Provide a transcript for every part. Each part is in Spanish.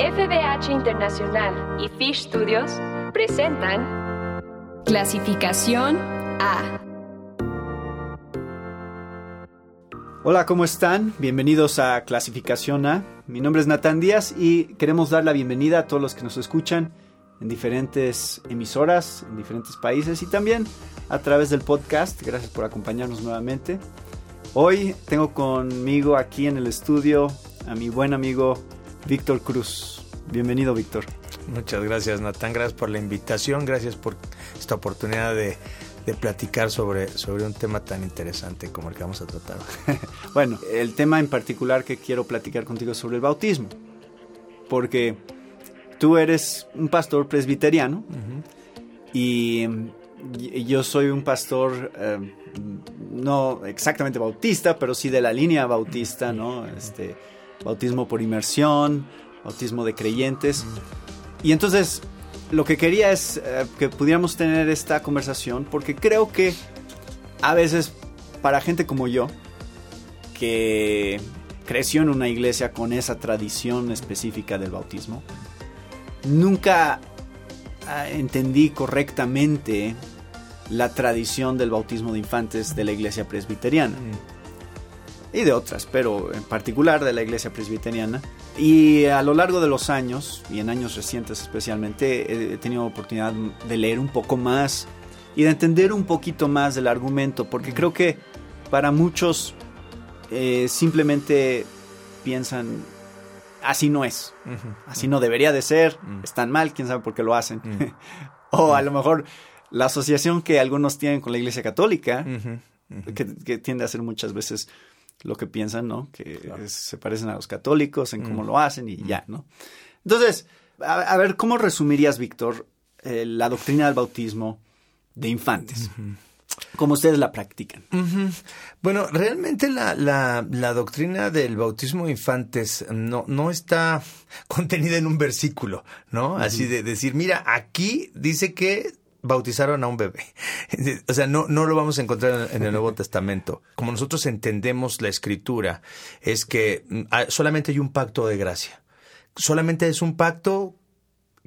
FBH Internacional y Fish Studios presentan Clasificación A. Hola, ¿cómo están? Bienvenidos a Clasificación A. Mi nombre es Natán Díaz y queremos dar la bienvenida a todos los que nos escuchan en diferentes emisoras, en diferentes países y también a través del podcast. Gracias por acompañarnos nuevamente. Hoy tengo conmigo aquí en el estudio a mi buen amigo Víctor Cruz. Bienvenido, Víctor. Muchas gracias, Natán. Gracias por la invitación. Gracias por esta oportunidad de, platicar sobre, sobre un tema tan interesante como el que vamos a tratar. bueno, el tema en particular que quiero platicar contigo es sobre el bautismo. Porque tú eres un pastor presbiteriano y, yo soy un pastor eh, no exactamente bautista, pero sí de la línea bautista, ¿no? Este, bautismo por inmersión, bautismo de creyentes. Y entonces lo que quería es eh, que pudiéramos tener esta conversación porque creo que a veces para gente como yo, que creció en una iglesia con esa tradición específica del bautismo, nunca ah, entendí correctamente la tradición del bautismo de infantes de la iglesia presbiteriana. Y de otras, pero en particular de la iglesia presbiteriana. Y a lo largo de los años, y en años recientes especialmente, he tenido oportunidad de leer un poco más y de entender un poquito más del argumento, porque creo que para muchos eh, simplemente piensan, así no es, así no debería de ser, están mal, quién sabe por qué lo hacen. o a lo mejor la asociación que algunos tienen con la Iglesia Católica, Que, tiende a ser muchas veces lo que piensan, ¿no? Que se parecen a los católicos en cómo lo hacen y ya, ¿no? Entonces, a, ver, ¿cómo resumirías, Víctor, eh, la doctrina del bautismo de infantes? ¿Cómo ustedes la practican? Bueno, realmente la, la, la, doctrina del bautismo de infantes no, no está contenida en un versículo, ¿no? Así de decir, mira, aquí dice que bautizaron a un bebé. O sea, no, no lo vamos a encontrar en el Nuevo Testamento. Como nosotros entendemos la escritura, es que mm, ah, solamente hay un pacto de gracia. Solamente es un pacto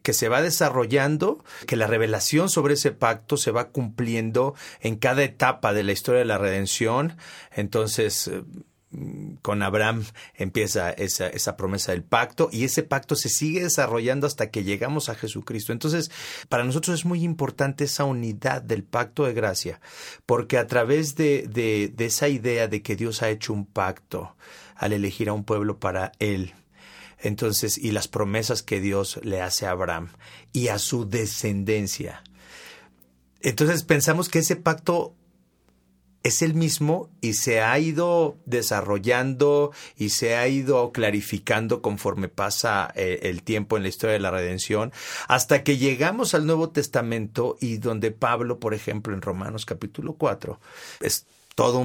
que se va desarrollando, que la revelación sobre ese pacto se va cumpliendo en cada etapa de la historia de la redención. Entonces, eh, con Abraham empieza esa, esa, promesa del pacto y ese pacto se sigue desarrollando hasta que llegamos a Jesucristo. Entonces, para nosotros es muy importante esa unidad del pacto de gracia, porque a través de esa idea de que Dios ha hecho un pacto al elegir a un pueblo para Él, entonces, y las promesas que Dios le hace a Abraham y a su descendencia. Entonces pensamos que ese pacto es el mismo y se ha ido desarrollando y se ha ido clarificando conforme pasa eh, el tiempo en la historia de la redención, hasta que llegamos al Nuevo Testamento y donde Pablo, por ejemplo, en Romanos capítulo 4, es todo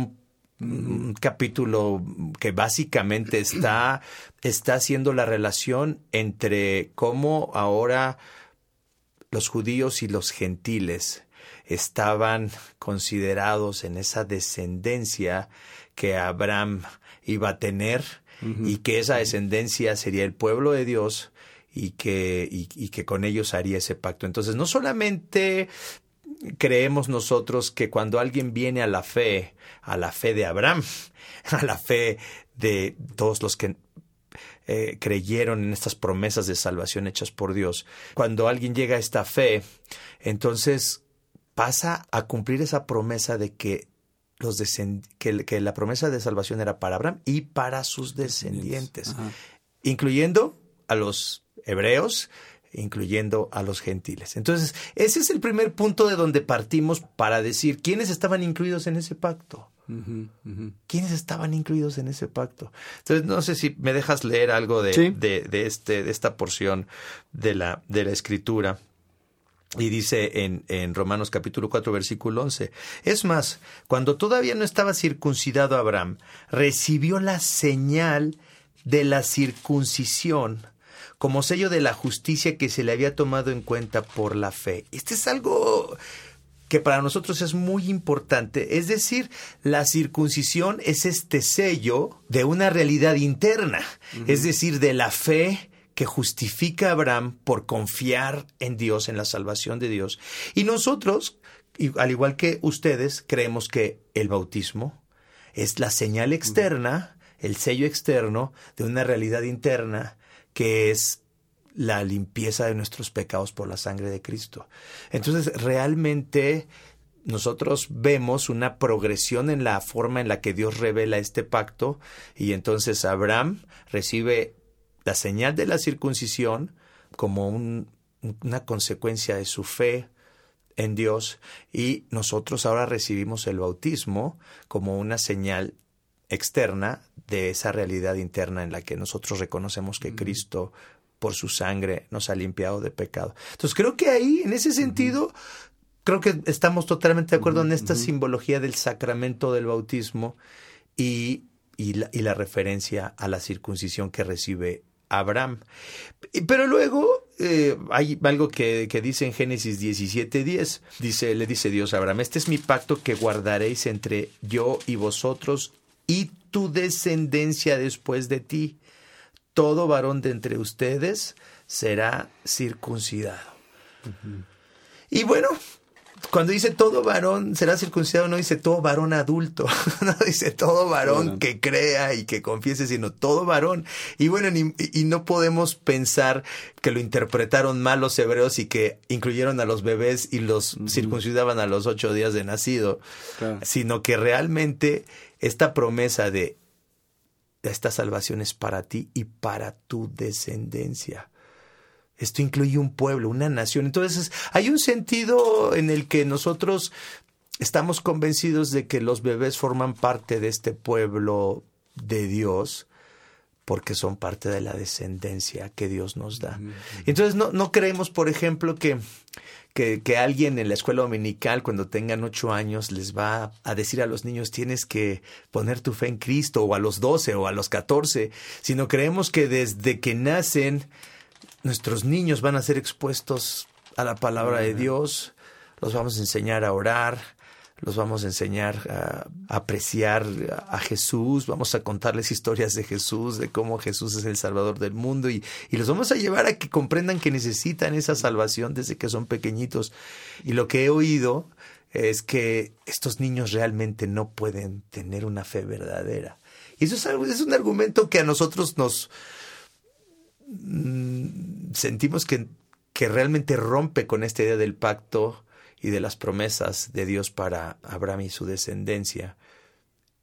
un capítulo que básicamente está, está haciendo la relación entre cómo ahora los judíos y los gentiles estaban considerados en esa descendencia que Abraham iba a tener y que esa descendencia sería el pueblo de Dios y que, y, que con ellos haría ese pacto. Entonces, no solamente creemos nosotros que cuando alguien viene a la fe, a la fe de Abraham, a la fe de todos los que eh, creyeron en estas promesas de salvación hechas por Dios, cuando alguien llega a esta fe, entonces pasa a cumplir esa promesa de que los que, que, la promesa de salvación era para Abraham y para sus descendientes, incluyendo a los hebreos, incluyendo a los gentiles. Entonces, ese es el primer punto de donde partimos para decir quiénes estaban incluidos en ese pacto. ¿Quiénes estaban incluidos en ese pacto? Entonces, no sé si me dejas leer algo de, de, de, este, de esta porción de la, de la escritura. Y dice en, en, Romanos capítulo 4 versículo 11, es más, cuando todavía no estaba circuncidado Abraham, recibió la señal de la circuncisión como sello de la justicia que se le había tomado en cuenta por la fe. Este es algo que para nosotros es muy importante. Es decir, la circuncisión es este sello de una realidad interna, es decir, de la fe que justifica a Abraham por confiar en Dios, en la salvación de Dios. Y nosotros, al igual que ustedes, creemos que el bautismo es la señal externa, el sello externo de una realidad interna que es la limpieza de nuestros pecados por la sangre de Cristo. Entonces, realmente nosotros vemos una progresión en la forma en la que Dios revela este pacto y entonces Abraham recibe la señal de la circuncisión como una consecuencia de su fe en Dios y nosotros ahora recibimos el bautismo como una señal externa de esa realidad interna en la que nosotros reconocemos que Cristo por su sangre nos ha limpiado de pecado. Entonces creo que ahí, en ese sentido, creo que estamos totalmente de acuerdo en esta simbología del sacramento del bautismo y, y, la, y la referencia a la circuncisión que recibe Abraham. Pero luego eh, hay algo que, que, dice en Génesis 17:10. Dice, le dice Dios a Abraham, este es mi pacto que guardaréis entre yo y vosotros y tu descendencia después de ti. Todo varón de entre ustedes será circuncidado. Y bueno, cuando dice todo varón será circuncidado, no dice todo varón adulto, no dice todo varón que crea y que confiese, sino todo varón. Y bueno, y no podemos pensar que lo interpretaron mal los hebreos y que incluyeron a los bebés y los circuncidaban a los ocho días de nacido, sino que realmente esta promesa de esta salvación es para ti y para tu descendencia. Esto incluye un pueblo, una nación. Entonces, hay un sentido en el que nosotros estamos convencidos de que los bebés forman parte de este pueblo de Dios porque son parte de la descendencia que Dios nos da. Entonces, no, no creemos, por ejemplo, que, que, que, alguien en la escuela dominical, cuando tengan ocho años, les va a decir a los niños, tienes que poner tu fe en Cristo, o a los doce, o a los catorce, sino creemos que desde que nacen, nuestros niños van a ser expuestos a la palabra de Dios, los vamos a enseñar a orar, los vamos a enseñar a, apreciar a Jesús, vamos a contarles historias de Jesús, de cómo Jesús es el Salvador del mundo y, y, los vamos a llevar a que comprendan que necesitan esa salvación desde que son pequeñitos. Y lo que he oído es que estos niños realmente no pueden tener una fe verdadera. Y eso es, algo, es un argumento que a nosotros nos, sentimos que, que realmente rompe con esta idea del pacto y de las promesas de Dios para Abraham y su descendencia,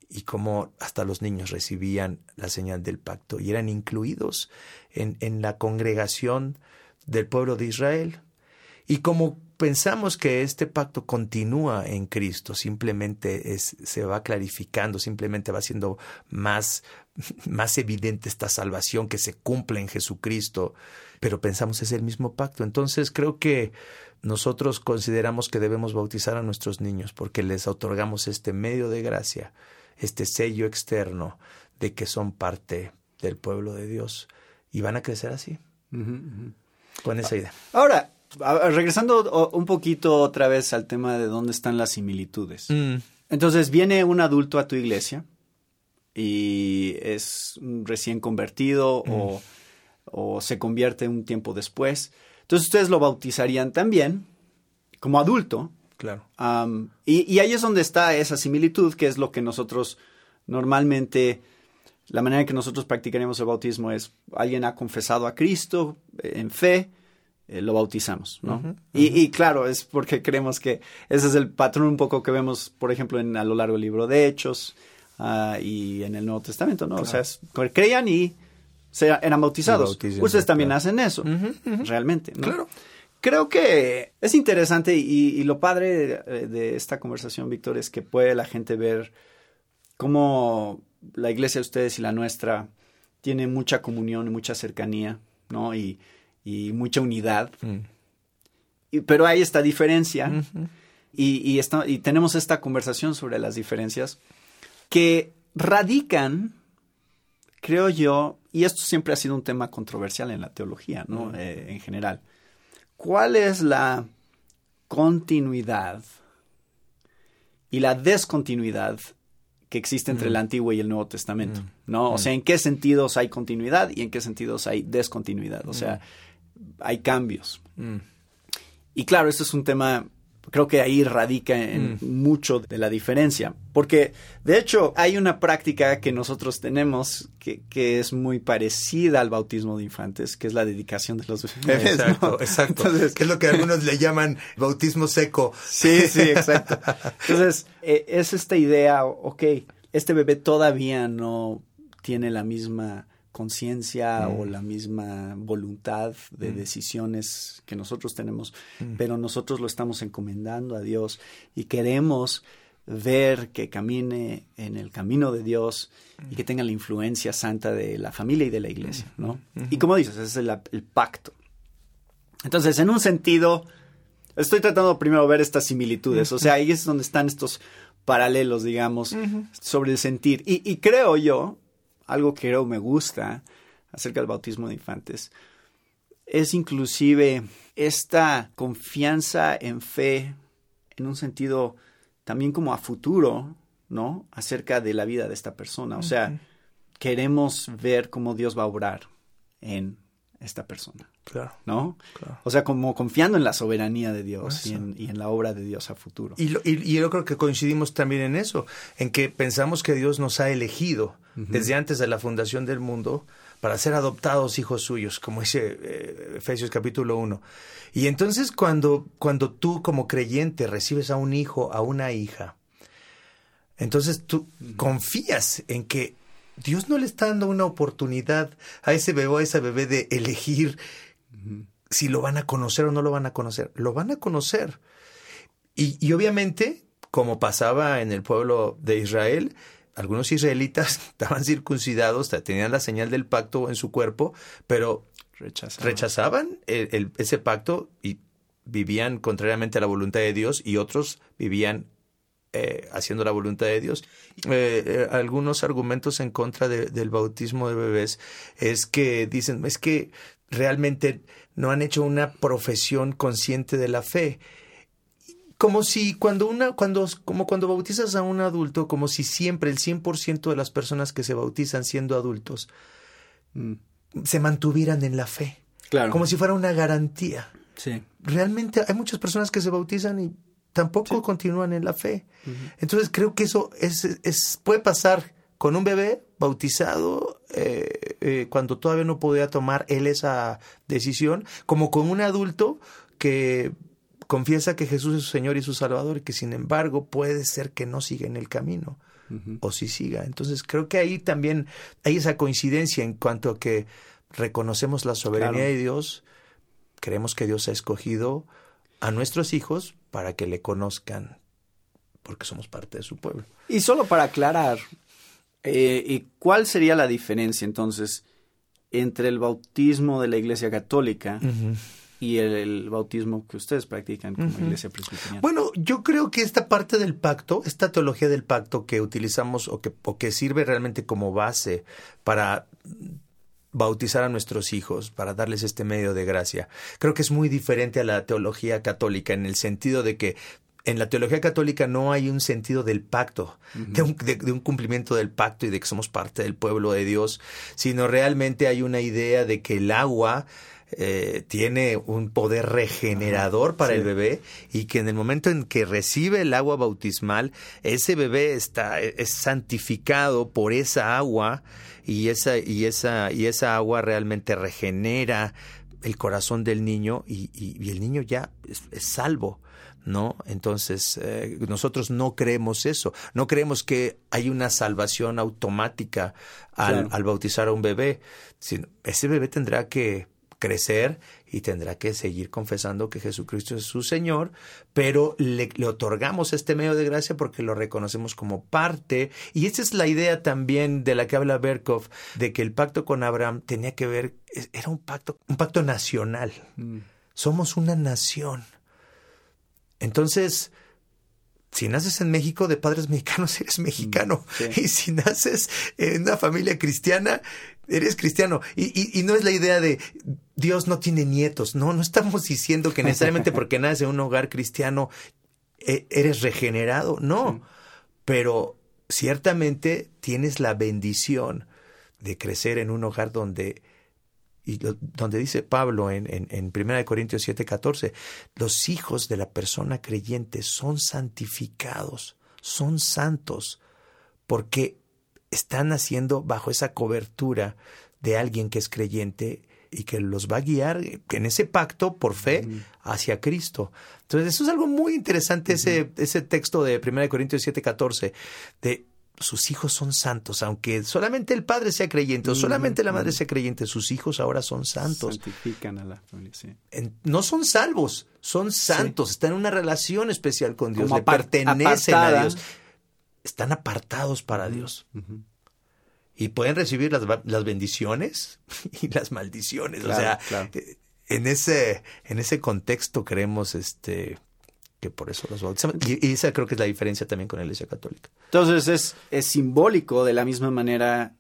y cómo hasta los niños recibían la señal del pacto y eran incluidos en, en la congregación del pueblo de Israel. Y como pensamos que este pacto continúa en Cristo, simplemente es, se va clarificando, simplemente va siendo más, más evidente esta salvación que se cumple en Jesucristo, pero pensamos es el mismo pacto. Entonces creo que nosotros consideramos que debemos bautizar a nuestros niños porque les otorgamos este medio de gracia, este sello externo de que son parte del pueblo de Dios y van a crecer así. Con esa idea. Ahora, regresando un poquito otra vez al tema de dónde están las similitudes. Mm. Entonces viene un adulto a tu iglesia y es recién convertido o, mm. se convierte un tiempo después. Entonces ustedes lo bautizarían también como adulto. Claro. y, y, ahí es donde está esa similitud, que es lo que nosotros normalmente, la manera en que nosotros practicaríamos el bautismo es alguien ha confesado a Cristo en fe, eh, lo bautizamos, ¿no? Y, claro, es porque creemos que ese es el patrón un poco que vemos, por ejemplo, en, a lo largo del libro de Hechos uh, y en el Nuevo Testamento, ¿no? O sea, creían y se, eran bautizados. Ustedes también hacen eso, realmente, ¿no? Claro. Creo que es interesante y, y lo padre de, de, esta conversación, Víctor, es que puede la gente ver cómo la iglesia de ustedes y la nuestra tiene mucha comunión y mucha cercanía, ¿no? Y y mucha unidad. Mm. Y, pero hay esta diferencia y, y, y tenemos esta conversación sobre las diferencias que radican, creo yo, y esto siempre ha sido un tema controversial en la teología, ¿no? Mm. Eh, en general. ¿Cuál es la continuidad y la descontinuidad que existe entre el Antiguo y el Nuevo Testamento, ¿no? O sea, en qué sentidos hay continuidad y en qué sentidos hay descontinuidad, o sea, hay cambios. Y claro, esto es un tema creo que ahí radica en mm. mucho de la diferencia. Porque, de hecho, hay una práctica que nosotros tenemos que, que, es muy parecida al bautismo de infantes, que es la dedicación de los bebés. Exacto, exacto. que es lo que algunos le llaman bautismo seco. Sí, sí, exacto. Entonces, eh, es esta idea, ok, este bebé todavía no tiene la misma conciencia o mm. la misma voluntad de mm. decisiones que nosotros tenemos, mm. pero nosotros lo estamos encomendando a Dios y queremos ver que camine en el camino de Dios y que tenga la influencia santa de la familia y de la iglesia, ¿no? Y como dices, ese es el, el, pacto. Entonces, en un sentido, estoy tratando primero de ver estas similitudes, o sea, ahí es donde están estos paralelos, digamos, sobre el sentir. Y, y creo yo, algo que creo me gusta acerca del bautismo de infantes, es inclusive esta confianza en fe, en un sentido también como a futuro, ¿no? Acerca de la vida de esta persona. O sea, queremos ver cómo Dios va a obrar en esta persona. Claro. ¿No? O sea, como confiando en la soberanía de Dios y en, la obra de Dios a futuro. Y, y, yo creo que coincidimos también en eso, en que pensamos que Dios nos ha elegido desde antes de la fundación del mundo para ser adoptados hijos suyos, como dice eh, Efesios capítulo 1. Y entonces cuando, cuando tú como creyente recibes a un hijo, a una hija, entonces tú confías en que Dios no le está dando una oportunidad a ese bebé o a esa bebé de elegir si lo van a conocer o no lo van a conocer. Lo van a conocer. Y, y obviamente, como pasaba en el pueblo de Israel, algunos israelitas estaban circuncidados, tenían la señal del pacto en su cuerpo, pero rechazaban, ese pacto y vivían contrariamente a la voluntad de Dios y otros vivían eh, haciendo la voluntad de Dios. Eh, eh, algunos argumentos en contra del bautismo de bebés es que dicen, es que realmente no han hecho una profesión consciente de la fe como si cuando una, cuando, como cuando bautizas a un adulto, como si siempre el 100% de las personas que se bautizan siendo adultos mm, se mantuvieran en la fe. Claro. Como si fuera una garantía. Sí. Realmente hay muchas personas que se bautizan y tampoco continúan en la fe. Entonces creo que eso es, es, puede pasar con un bebé bautizado eh, eh, cuando todavía no podía tomar él esa decisión, como con un adulto que confiesa que Jesús es su Señor y su Salvador y que sin embargo puede ser que no siga en el camino o si siga. Entonces creo que ahí también hay esa coincidencia en cuanto a que reconocemos la soberanía de Dios, creemos que Dios ha escogido a nuestros hijos para que le conozcan porque somos parte de su pueblo. Y solo para aclarar, eh, ¿y ¿cuál sería la diferencia entonces entre el bautismo de la Iglesia Católica y el, bautismo que ustedes practican como iglesia presbiteriana. Bueno, yo creo que esta parte del pacto, esta teología del pacto que utilizamos o que, o que sirve realmente como base para bautizar a nuestros hijos, para darles este medio de gracia. Creo que es muy diferente a la teología católica en el sentido de que en la teología católica no hay un sentido del pacto, de, un, de, un, cumplimiento del pacto y de que somos parte del pueblo de Dios, sino realmente hay una idea de que el agua eh, tiene un poder regenerador para el bebé y que en el momento en que recibe el agua bautismal, ese bebé está es santificado por esa agua y esa y esa y esa agua realmente regenera el corazón del niño y, y, el niño ya es, salvo. ¿No? Entonces, eh, nosotros no creemos eso, no creemos que hay una salvación automática al, al bautizar a un bebé, sino ese bebé tendrá que crecer y tendrá que seguir confesando que Jesucristo es su Señor, pero le, otorgamos este medio de gracia porque lo reconocemos como parte. Y esa es la idea también de la que habla Berkov, de que el pacto con Abraham tenía que ver, era un pacto, un pacto nacional. Mm. Somos una nación. Entonces, si naces en México de padres mexicanos, eres mexicano. Mm, y si naces en una familia cristiana, eres cristiano. Y, y, no es la idea de Dios no tiene nietos. No, no estamos diciendo que necesariamente porque naces en un hogar cristiano e, eres regenerado. No. Pero ciertamente tienes la bendición de crecer en un hogar donde y donde dice Pablo en, en, en 1 Corintios 7, 14, los hijos de la persona creyente son santificados, son santos, porque están haciendo bajo esa cobertura de alguien que es creyente y que los va a guiar en ese pacto por fe hacia Cristo. Entonces, eso es algo muy interesante, ese, ese texto de 1 Corintios 7, 14, de sus hijos son santos, aunque solamente el padre sea creyente o solamente la madre sea creyente, sus hijos ahora son santos. Santifican a la familia, sí. no son salvos, son santos, están en una relación especial con Dios, le pertenecen a Dios, están apartados para Dios. Y pueden recibir las, las, bendiciones y las maldiciones. o sea, eh, en ese, en ese contexto creemos este por eso los bautizamos. Y, esa creo que es la diferencia también con la Iglesia Católica. Entonces es, es simbólico de la misma manera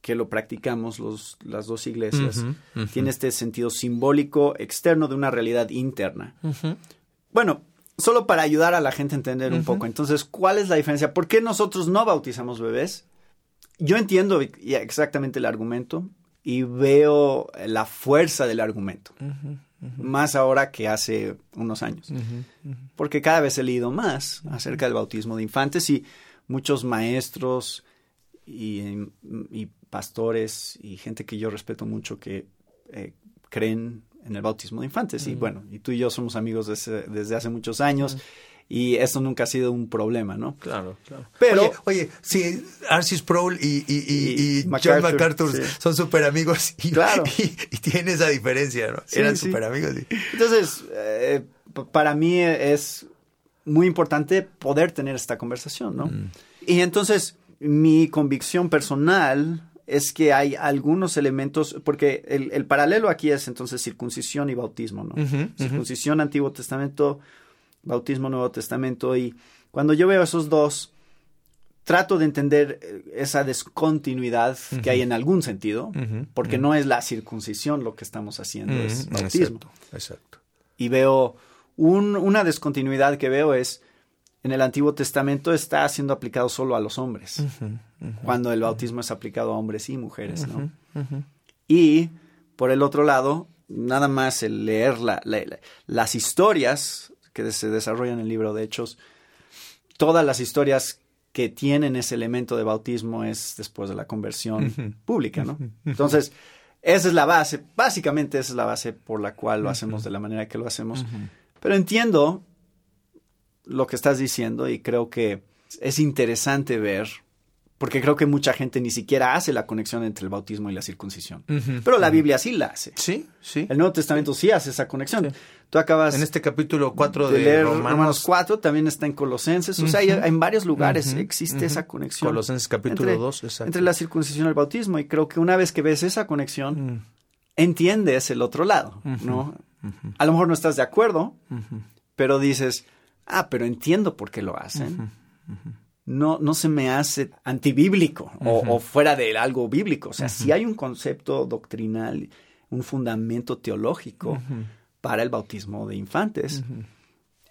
que lo practicamos los, las dos iglesias. Tiene este sentido simbólico externo de una realidad interna. Bueno, solo para ayudar a la gente a entender un poco. Entonces, ¿cuál es la diferencia? ¿Por qué nosotros no bautizamos bebés? Yo entiendo exactamente el argumento y veo la fuerza del argumento más ahora que hace unos años. Porque cada vez he leído más acerca del bautismo de infantes y muchos maestros y, pastores y gente que yo respeto mucho que eh, creen en el bautismo de infantes. Y bueno, y tú y yo somos amigos desde, hace muchos años y eso nunca ha sido un problema, ¿no? Claro, claro. Pero, oye, si Arcis Sproul y, y, John MacArthur son súper amigos y, claro. y, tiene esa diferencia, ¿no? Eran súper amigos. Entonces, eh, para mí es muy importante poder tener esta conversación, ¿no? Mm. Y entonces, mi convicción personal es que hay algunos elementos, porque el, paralelo aquí es entonces circuncisión y bautismo, ¿no? circuncisión, Antiguo Testamento, bautismo Nuevo Testamento y cuando yo veo esos dos, trato de entender eh, esa descontinuidad que hay en algún sentido, porque no es la circuncisión lo que estamos haciendo, es bautismo. Exacto, Y veo una descontinuidad que veo es en el Antiguo Testamento está siendo aplicado solo a los hombres, cuando el bautismo es aplicado a hombres y mujeres, ¿no? Y por el otro lado, nada más el leer las historias que se desarrolla en el libro de Hechos, todas las historias que tienen ese elemento de bautismo es después de la conversión pública, ¿no? Entonces, esa es la base, básicamente esa es la base por la cual lo hacemos de la manera que lo hacemos. Pero entiendo lo que estás diciendo y creo que es interesante ver porque creo que mucha gente ni siquiera hace la conexión entre el bautismo y la circuncisión. Pero la Biblia sí la hace. Sí, sí. El Nuevo Testamento sí hace esa conexión. Tú acabas... En este capítulo 4 de, leer Romanos. 4, también está en Colosenses. O sea, en varios lugares existe esa conexión. Colosenses capítulo 2, exacto. Entre la circuncisión y el bautismo. Y creo que una vez que ves esa conexión, mm. entiendes el otro lado, ¿no? A lo mejor no estás de acuerdo, pero dices, ah, pero entiendo por qué lo hacen no, no se me hace antibíblico o, fuera de algo bíblico. O sea, si hay un concepto doctrinal, un fundamento teológico para el bautismo de infantes,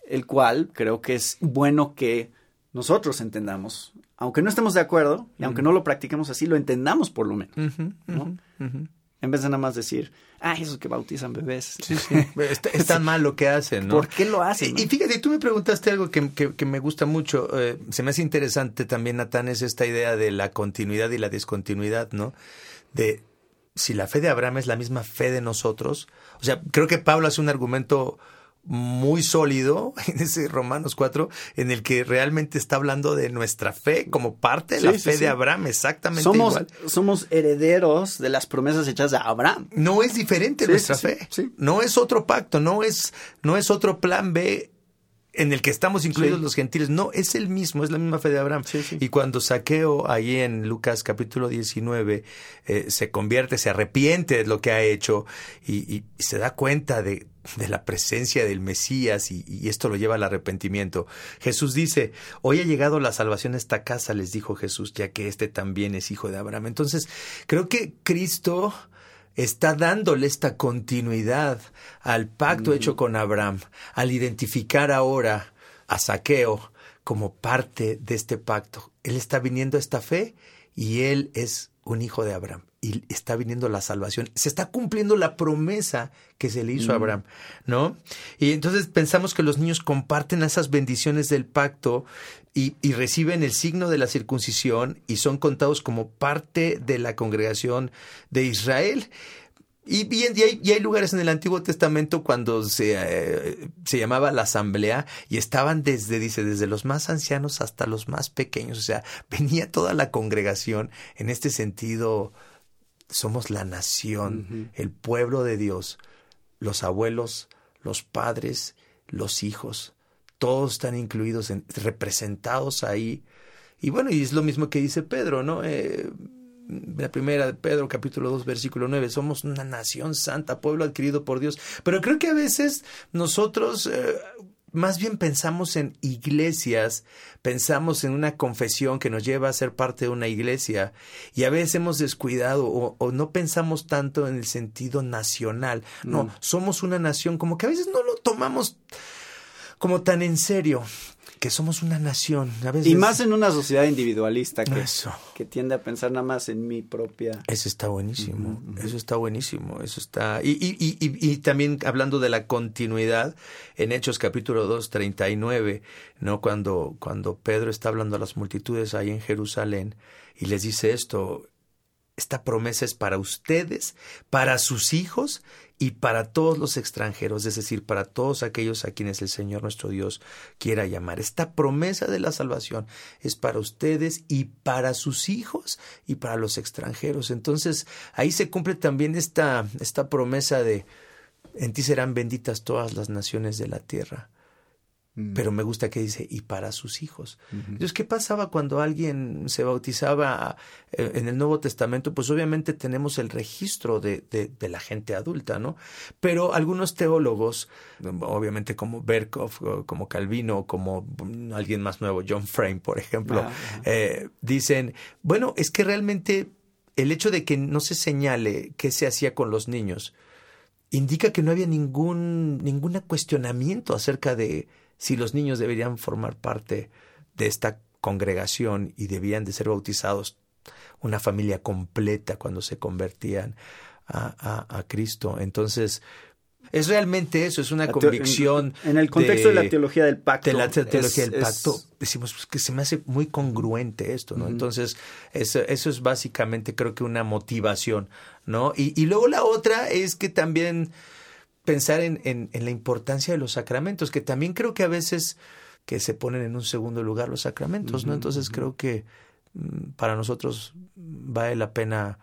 el cual creo que es bueno que nosotros entendamos, aunque no estemos de acuerdo y aunque no lo practiquemos así, lo entendamos por lo menos. En vez de nada más decir, ah, esos que bautizan bebés. Sí, sí. Está, mal lo que hacen, ¿no? ¿Por qué lo hacen? Y, fíjate, tú me preguntaste algo que, que, me gusta mucho. Eh, se me hace interesante también, Natán, es esta idea de la continuidad y la discontinuidad, ¿no? De si la fe de Abraham es la misma fe de nosotros. O sea, creo que Pablo hace un argumento muy sólido en ese Romanos 4 en el que realmente está hablando de nuestra fe como parte de la fe de Abraham, exactamente somos, igual. Somos herederos de las promesas hechas a Abraham. No es diferente nuestra fe. No es otro pacto, no es, no es otro plan B en el que estamos incluidos los gentiles. No, es el mismo, es la misma fe de Abraham. y cuando Saqueo, ahí en Lucas capítulo 19, eh, se convierte, se arrepiente de lo que ha hecho y se da cuenta de, de la presencia del Mesías y, esto lo lleva al arrepentimiento. Jesús dice, hoy ha llegado la salvación a esta casa, les dijo Jesús, ya que este también es hijo de Abraham. Entonces, creo que Cristo está dándole esta continuidad al pacto hecho con Abraham, al identificar ahora a Saqueo como parte de este pacto Él está viniendo a esta fe y Él es un hijo de Abraham y está viniendo la salvación. Se está cumpliendo la promesa que se le hizo a mm. Abraham, ¿no? Y entonces pensamos que los niños comparten esas bendiciones del pacto y, y, reciben el signo de la circuncisión y son contados como parte de la congregación de Israel. Y, bien, y, hay, y hay lugares en el Antiguo Testamento cuando se, eh, se llamaba la asamblea y estaban desde, dice, desde los más ancianos hasta los más pequeños. O sea, venía toda la congregación en este sentido. Somos la nación, el pueblo de Dios, los abuelos, los padres, los hijos, todos están incluidos, en, representados ahí. Y bueno, y es lo mismo que dice Pedro, ¿no? Eh, la primera de Pedro, capítulo 2, versículo 9, somos una nación santa, pueblo adquirido por Dios. Pero creo que a veces nosotros eh, más bien pensamos en iglesias, pensamos en una confesión que nos lleva a ser parte de una iglesia y a veces hemos descuidado o, no pensamos tanto en el sentido nacional. No, mm. somos una nación como que a veces no lo tomamos como tan en serio que somos una nación. Y más en una sociedad individualista que, que tiende a pensar nada más en mi propia. Eso está buenísimo, eso está buenísimo, eso está. Y, y, y, y, también hablando de la continuidad, en Hechos capítulo 2, 39, ¿no? Cuando, cuando Pedro está hablando a las multitudes ahí en Jerusalén y les dice esto, esta promesa es para ustedes, para sus hijos y para todos los extranjeros, es decir, para todos aquellos a quienes el Señor nuestro Dios quiera llamar. Esta promesa de la salvación es para ustedes y para sus hijos y para los extranjeros. Entonces, ahí se cumple también esta, esta promesa de en ti serán benditas todas las naciones de la tierra. Mm. Pero me gusta que dice, y para sus hijos. Entonces, ¿qué pasaba cuando alguien se bautizaba eh, en el Nuevo Testamento? Pues obviamente tenemos el registro de, de, la gente adulta, ¿no? Pero algunos teólogos, obviamente como Berkov, como Calvino, como alguien más nuevo, John Frame, por ejemplo, ah, eh, dicen, bueno, es que realmente el hecho de que no se señale qué se hacía con los niños, indica que no había ningún, ningún cuestionamiento acerca de si los niños deberían formar parte de esta congregación y debían de ser bautizados una familia completa cuando se convertían a, a, Cristo. Entonces, es realmente eso, es una convicción. En, el contexto de, la teología del pacto. De la teología del pacto, decimos pues, que se me hace muy congruente esto, ¿no? Entonces, eso, eso, es básicamente, creo que una motivación, ¿no? Y, y luego la otra es que también pensar en, en, la importancia de los sacramentos, que también creo que a veces que se ponen en un segundo lugar los sacramentos, ¿no? Entonces creo que mm, para nosotros vale la pena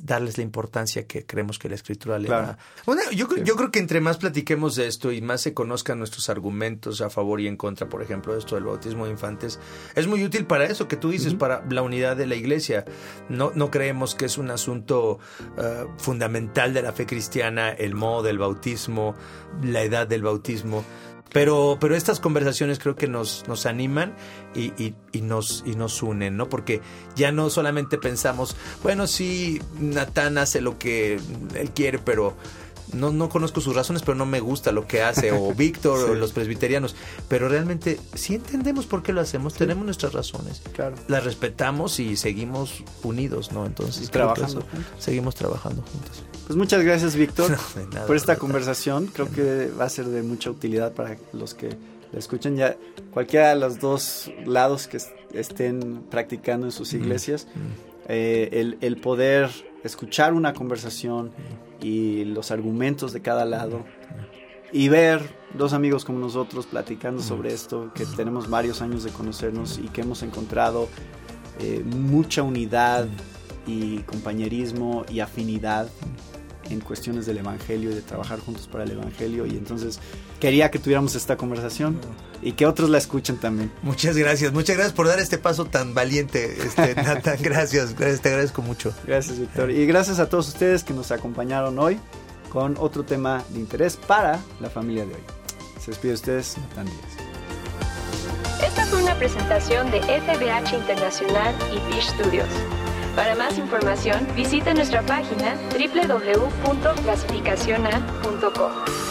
darles la importancia que creemos que la escritura le da. Bueno, yo, yo creo que entre más platiquemos de esto y más se conozcan nuestros argumentos a favor y en contra, por ejemplo, de esto del bautismo de infantes, es muy útil para eso que tú dices, para la unidad de la iglesia. No, no creemos que es un asunto eh, fundamental de la fe cristiana el modo del bautismo, la edad del bautismo pero, pero estas conversaciones creo que nos, nos animan y, y, nos, y nos unen, ¿no? Porque ya no solamente pensamos, bueno, sí, Natán hace lo que él quiere, pero no, no conozco sus razones, pero no me gusta lo que hace, o Víctor, o los presbiterianos. Pero realmente sí entendemos por qué lo hacemos, tenemos nuestras razones. Claro. Las respetamos y seguimos unidos, ¿no? Entonces, trabajando seguimos trabajando juntos. Pues muchas gracias, Víctor, por esta conversación. Creo que va a ser de mucha utilidad para los que la escuchen. Ya cualquiera de los dos lados que estén practicando en sus iglesias, eh, el, el poder escuchar una conversación y los argumentos de cada lado y ver dos amigos como nosotros platicando sobre esto, que tenemos varios años de conocernos y que hemos encontrado eh, mucha unidad y compañerismo y afinidad en cuestiones del Evangelio y de trabajar juntos para el Evangelio. Y entonces quería que tuviéramos esta conversación y que otros la escuchen también. Muchas gracias, muchas gracias por dar este paso tan valiente, este, Nathan. Gracias, gracias, te agradezco mucho. Gracias, Víctor. Y gracias a todos ustedes que nos acompañaron hoy con otro tema de interés para la familia de hoy. Se despide de ustedes, Nathan Díaz. Esta fue una presentación de FBH Internacional y Fish Studios. Para más información, visita nuestra página www.clasificaciona.com.